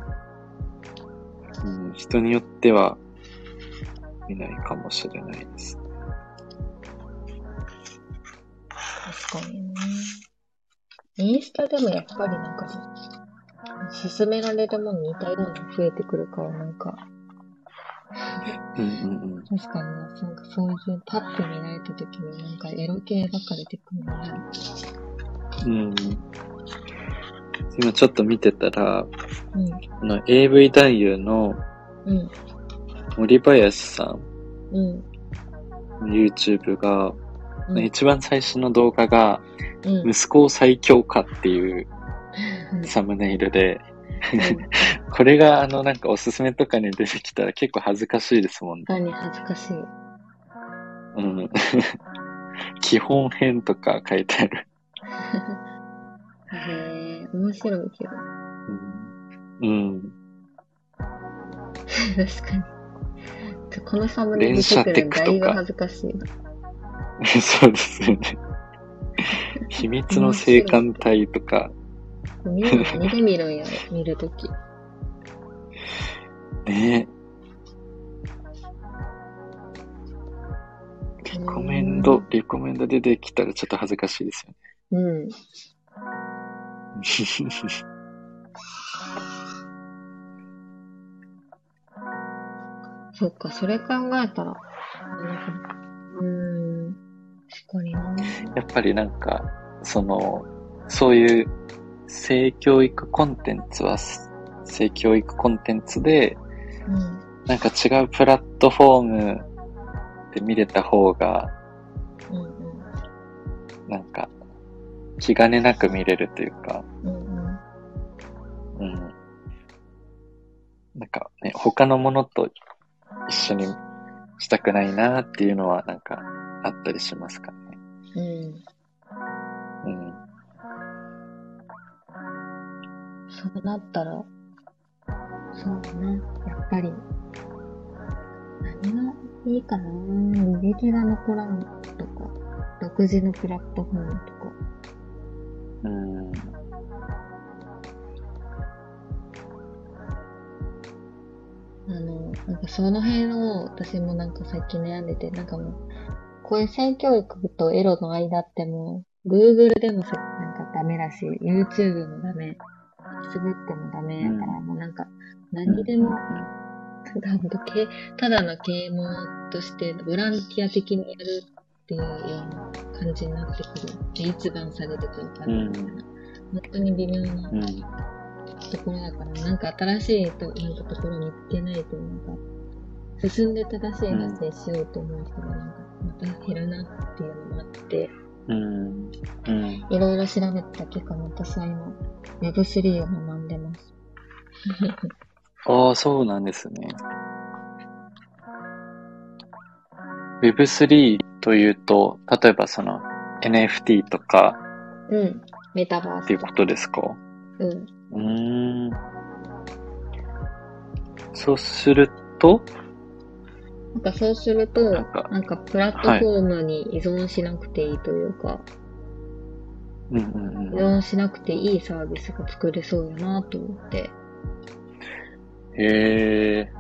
うん、人によっては見ないかもしれないです。確かにね。インスタでもやっぱりなんか勧められるもの似たようなの増えてくるから、なんか、うんうんうん。確かにな、かそういうパッと見られた時になんかエロ系ばっか出てくるのね。うん。今ちょっと見てたら、うん、あの AV 男優のうん、森林さんうん、の YouTube が、うん、一番最初の動画が、うん、息子を最強化っていうサムネイルで、これがあのなんかおすすめとかに出てきたら結構恥ずかしいですもんね。何恥ずかしい。うん。基本編とか書いてある。へえ、面白いけど。うん。うん。確かに。このサムネ出てくるのだいぶ恥ずかしいな。そうですよね。秘密の性感帯とか、みんな何で見るんやろ、見るとき。ねリコメンド、リコメンド出てきたらちょっと恥ずかしいですようん。ね。そっか、それ考えたら。うーん。確かに。やっぱりなんか、その、そういう性教育コンテンツは、性教育コンテンツで、うん。なんか違うプラットフォームで見れた方が、うんうん。なんか、気兼ねなく見れるというか、うんうん。うん。なんかね、他のものと一緒にしたくないなっていうのはなんかあったりしますかね。うん。うん。そうなったら、そうだね。やっぱり、何がいいかな履歴が残らんとか、独自のプラットフォームとか。うん。あの、なんかその辺を私もなんか最近悩んでて、なんかもう、こういう性教育とエロの間ってもう、Google でもさ、なんかダメだし、YouTube もダメ、Facebook もダメだから、もうなんか、何でも、ただほんとけただの啓蒙として、ボランティア的にやるっていうような感じになってくる。でいつバンされるかわかんないみたいな。本当に微妙なうん。ところだから、なんか新しいとなんかところ見つけないと、なんか、進んで正しい発生しようと思う人がなんか、また減るなっていうのもあって、うん。うん。いろいろ調べた結果、私は今、Web3 を学んでます。ああ、そうなんですね。Web3 というと、例えばその NFT とかうん。メタバース。っていうことですか？うん。うーん。そうすると、なんかそうすると、なんかなんかプラットフォームに依存しなくていいというか、うんうん依うん。存しなくていいサービスが作れそうだなと思って、へえ。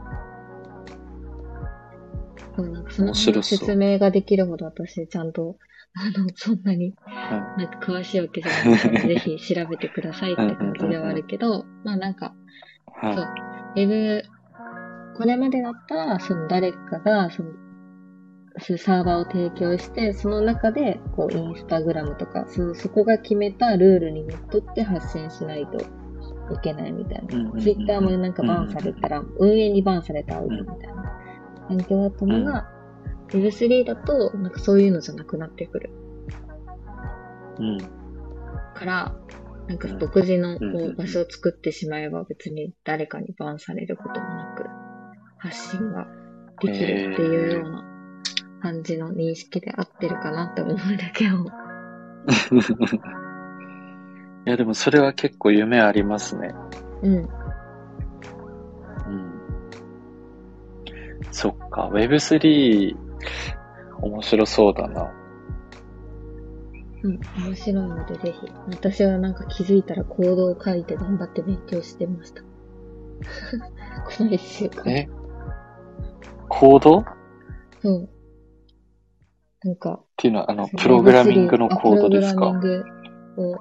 でもなんかその説明ができるほど私ちゃんと、あの、そんなにはなんか詳しいわけじゃないので、ぜひ調べてくださいって感じではあるけど、まあなんか、い。はそう、ウェブ、これまでだったら、その誰かが、その、サーバーを提供して、その中で、こう、インスタグラムとか、そそこが決めたルールにのっとって発信しないといけないみたいな。うんうんうんツイッターもなんかバンされたら、運営にバンされたらみたいな環境だったのが、Web3 だと、なんかそういうのじゃなくなってくる。い。うん。から、なんか独自のこうんうんうんう場所を作ってしまえば別に誰かにバンされることもなく発信ができるっていうような感じの認識で合ってるかなって思うだけを。いや、でもそれは結構夢ありますね。うん。うん。そっか、Web3、面白そうだな。うん。面白いのでぜひ。私はなんか気づいたらコードを書いて頑張って勉強してました。この一週間。え？コードっそう。なんか、ていうのは、あの、プログラミングのコードですか？あプログラミング。を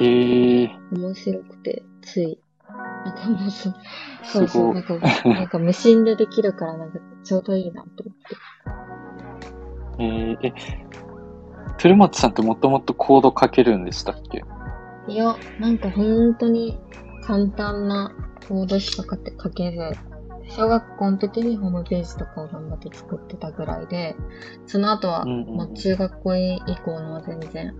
ええー、面白くて、つい。なんかもうそ、そうそう、なんか、なんか無心でできるから、なんかちょうどいいなと思って。えー、え、鶴松さんってもともとコード書けるんでしたっけ？いや、なんか本当に簡単なコードしか書け書けず、小学校の時にホームページとかを頑張って作ってたぐらいで、その後は、うんう中学校以降のは全然、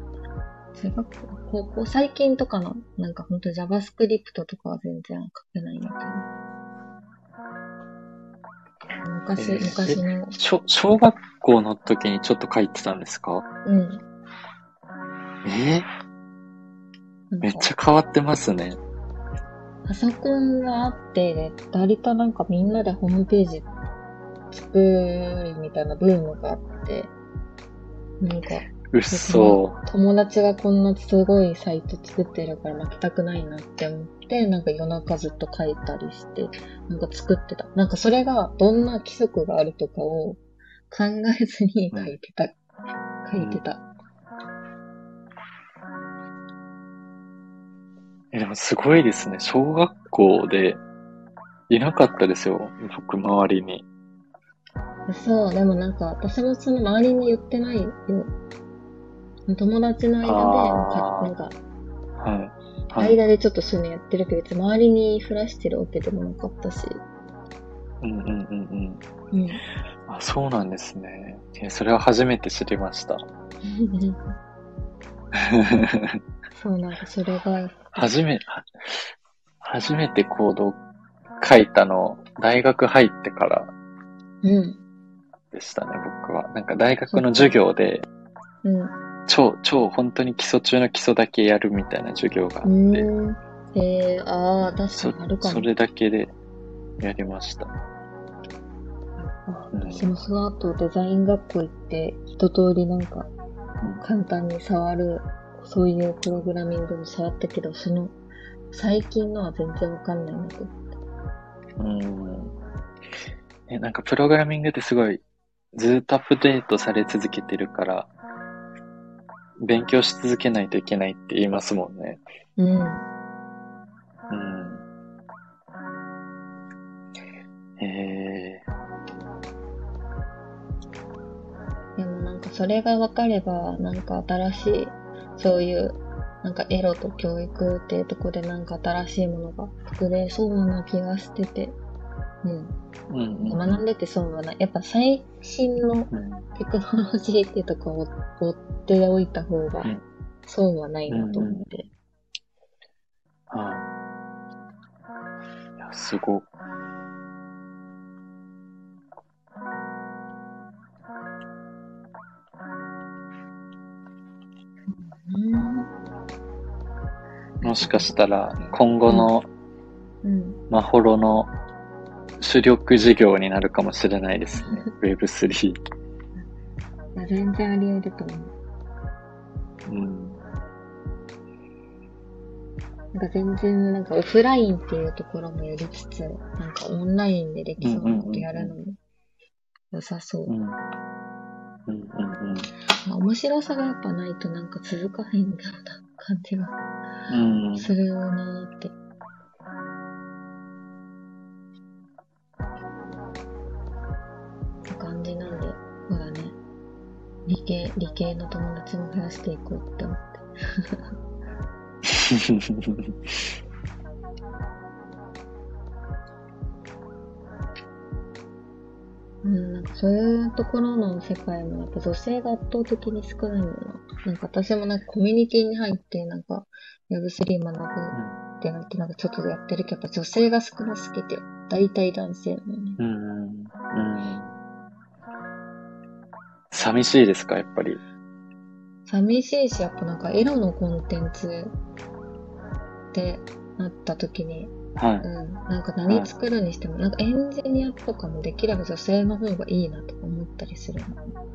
中学校、高校、最近とかの、なんか本当 JavaScript とかは全然書けないんだけど。昔、えー昔の、小小学校の時にちょっと書いてたんですか？うん。えー、めっちゃ変わってますね。パソコンがあって、割となんかみんなでホームページ作るみたいなブームがあって、なんかうっそ友達がこんなすごいサイト作ってるから負けたくないなって思って、なんか夜中ずっと書いたりして、なんか作ってた。なんかそれがどんな規則があるとかを考えずに書いてた。書いてた。え、でもすごいですね。小学校でいなかったですよ。僕、周りに。そう、でもなんか私もその周りに言ってないよ。友達の間で、なんかはい。はい。間でちょっとそういうのやってるけど、周りに降らしてるわけでもなかったし。うんうんうんうん。うん。あ、そうなんですね。え、それは初めて知りました。そう、なんかそれが、初め、は初めてコードを書いたの、大学入ってからうん。でしたね、僕は。なんか大学の授業で、うん。超、超本当に基礎中の基礎だけやるみたいな授業があって、うーん。えー、ああ、確そかにあるかも。それだけでやりました。私もその後デザイン学校行って、一通りなんかうん簡単に触る、そういうプログラミングも触ったけど、その、最近のは全然わかんないなと思って。うん。え、なんかプログラミングってすごいずっとアップデートされ続けてるから、勉強し続けないといけないって言いますもんね。うん。うん。えでもなんかそれが分かれば、なんか新しい、そういう、なんかエロと教育っていうところでなんか新しいものが作れそうな気がしてて。うん。ー、うんうん。学んでて損はない。やっぱ最新のうんテクノロジーっていうところを追っておいた方がうん損はないなと思って。はい。いや、すご。もしかしたら、今後のうん。マホロの主力事業になるかもしれないですね。Web3。いや全然あり得ると思う。うん。なんか全然なんかオフラインっていうところもやりつつ、なんかオンラインでできそうなことやるのも良さそうう。ん。うんうん面白さがやっぱないとなんか続かへんような感じがうん。するよなーって。って感じなんで、ほらね、理系、理系の友達も増やしていこうって思って。うん、なんかそういうところの世界もやっぱ女性が圧倒的に少ないんだな。なんか私もなんかコミュニティに入ってなんか Web3 学ぶってなってなんかちょっとやってるけど、やっぱ女性が少なすぎて、大体男性なのね。うん。うん。寂しいですか、やっぱり。寂しいし、やっぱなんかエロのコンテンツってなった時に、はい。うん、なんか何作るにしても、なんかエンジニアとかもできれば女性の方がいいなとか思ったりするの。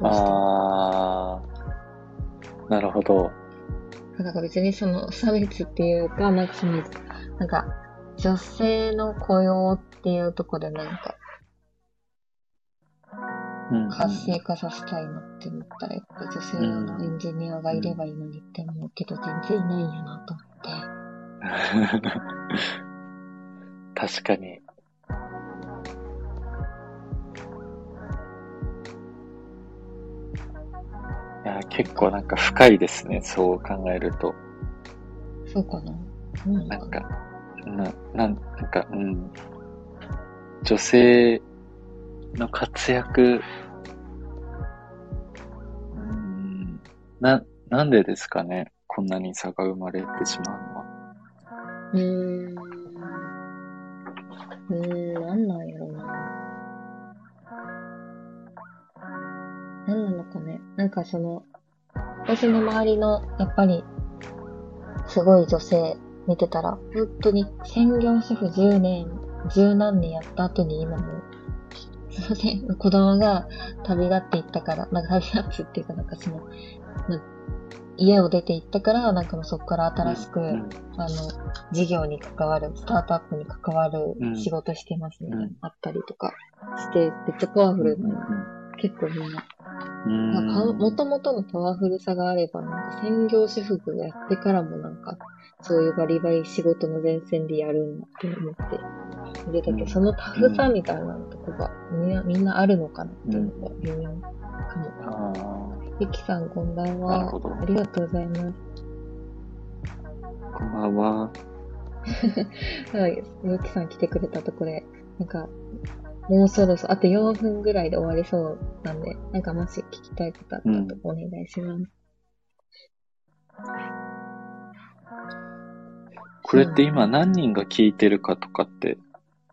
あー。なるほど。なんか別にその差別っていうか、なんかその、なんか女性の雇用っていうところでなんかうん。活性化させたいなって思ったら、やっぱ女性のエンジニアがいればいいのにって思うけど、全然いないんやなと思って。確かに。いや、結構なんか深いですね、そう考えると。そうかな。うんなんか、な、なん、なんか、うん。女性の活躍、うん、な、なんでですかね、こんなに差が生まれてしまうのは。うーん。うん、なんなんやろな。なんなのかね。なんかその、私の周りの、やっぱり、すごい女性見てたら、本当に専業主婦10年、十何年やった後に今も、すいません、子供が旅立っていったから、なんか旅立つっていうかなんかその、まあ家を出て行ったから、なんかもうそこから新しく、うん。あの、事業に関わる、スタートアップに関わるうん。仕事してますみたいな、うん。あったりとかして、めっちゃパワフルな、う結構みんな、もともとのパワフルさがあれば、なんか専業主婦やってからもなんか、そういうバリバリ仕事の前線でやるんだって思って。で、だけどそのタフさみたいなとこがみんな、みんなあるのかなっていうのが微妙かも。ゆきさんこんばんは。ありがとうございます。こんばんは。はい、ゆきさん来てくれたところで、なんか、もうそろそろ、あと4分ぐらいで終わりそうなんで、なんかもし聞きたいことあったらお願いします。これって今何人が聞いてるかとかって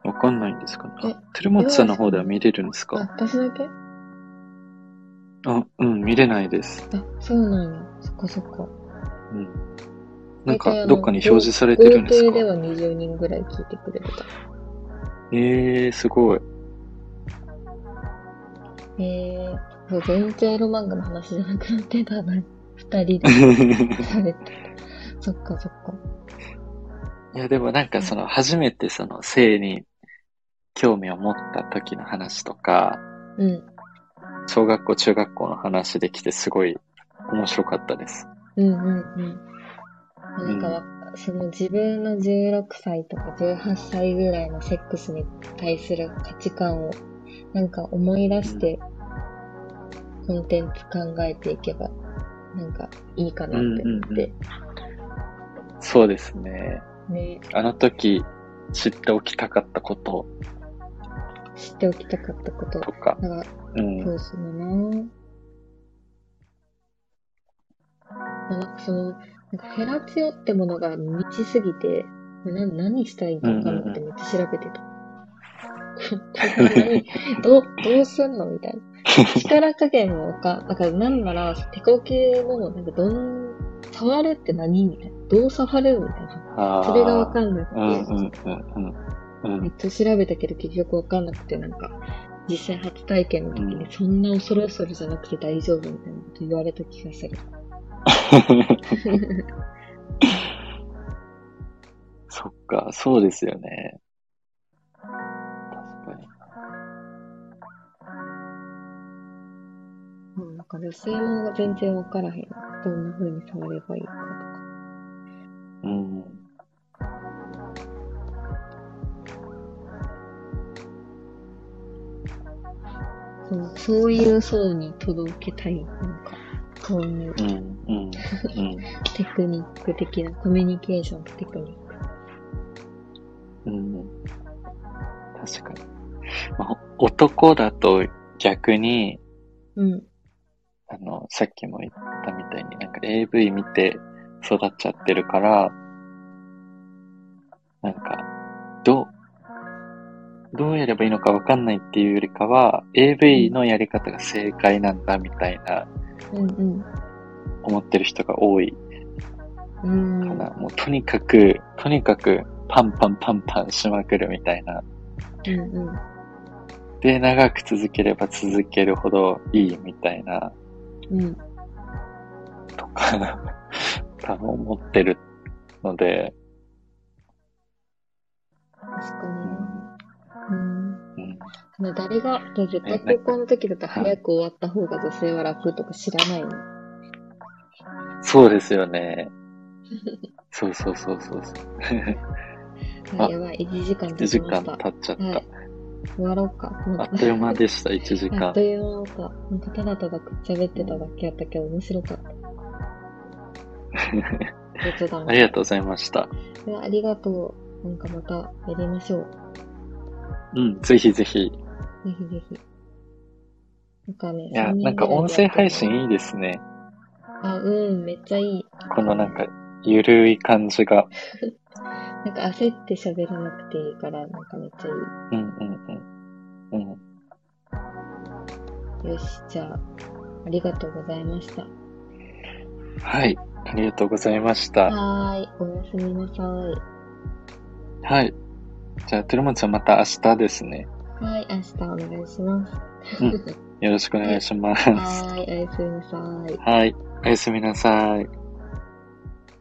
わかんないんですかねえあ、テルツさんの方では見れるんですあ、か私だけ？あ、うん、見れないです。あ、そうなんや。そっかそっか。うん。なんか、どっかに表示されてるんですか？では20人ぐらい聞いてくれてた。ええー、すごい。えー、そう全然エロ漫画の話じゃなくなってたな。二人で 喋ってた。そっかそっか。いや、でもなんかその、初めてその、性に興味を持った時の話とか、うん。小学校、中学校の話できてすごい面白かったです。うんうんうん。なんかわ、その自分の16歳とか18歳ぐらいのセックスに対する価値観をなんか思い出してコンテンツ考えていけばなんかいいかなって思って。そうですね。ね、あの時知っておきたかったこと知っておきたかったこと。とか、だから、うんそうですね。なんかその、なんかフェラチオってものが満ちすぎて、な何したらいいか分かんなくてめっちゃ調べてた。何どう、どうすんのみたいな。力加減もわかん、だからなんなら、手こけも、なんかどん、触るって何みたいな。どう触るみたいな。それがわかんなくて、うんうんうんうん。うんめっちゃ調べたけど結局わかんなくて、なんか、実際初体験の時に、そんな恐る恐るじゃなくて大丈夫みたいなこと言われた気がする。そっか、そうですよね。確かに。うん、なんか女性も全然わからへん。どんな風に触ればいいかとか。うん。そうそういう層に届けたい、なんか、そういううん、うん、うん。テクニック的なコミュニケーションテクニック。うん。確かに。まあ、男だと逆に、うん。あの、さっきも言ったみたいに、なん。か AV 見て育っちゃってるから、なん。か、どう、どうやればいいのかわかんないっていうよりかは、AV のやり方が正解なんだみたいなうんうん。思ってる人が多いうん。かな。もうとにかく、とにかくパンパンパンパンしまくるみたいな。うんうん。で、長く続ければ続けるほどいいみたいな、うん。とか、多分思ってるので、確かにね。うん。誰が、絶対高校の時だと早く終わった方が女性は楽とか知らないの？そうですよね。そうそうそうそうそう。あやばい、1時間経1時間ちました。経っちゃった。はい。終わろうか。あっという間でした、1時間あっと。いう間だった。なんかただただくっちゃべってただけやったけど面白かった。ありがとうございました。ありがとう。なんかまたやりましょう。うん、ぜひぜひ。ぜひぜひ。なんかね、いや、なんか音声配で信いいですね。あ、うん、めっちゃいい。このなんか、ゆるい感じが。なんか焦って喋らなくていいから、なんかめっちゃいうんうんうん。うん。い。よし、じゃあ、ありがとうございました。はい。ありがとうございました。はーい、おやすみなさい。はい。じゃあ、テルモンちゃんまた明日ですね。はい、明日お願いします。うんよろしくお願いします。はーい、おやすみなさい。はい。おやすみなさい。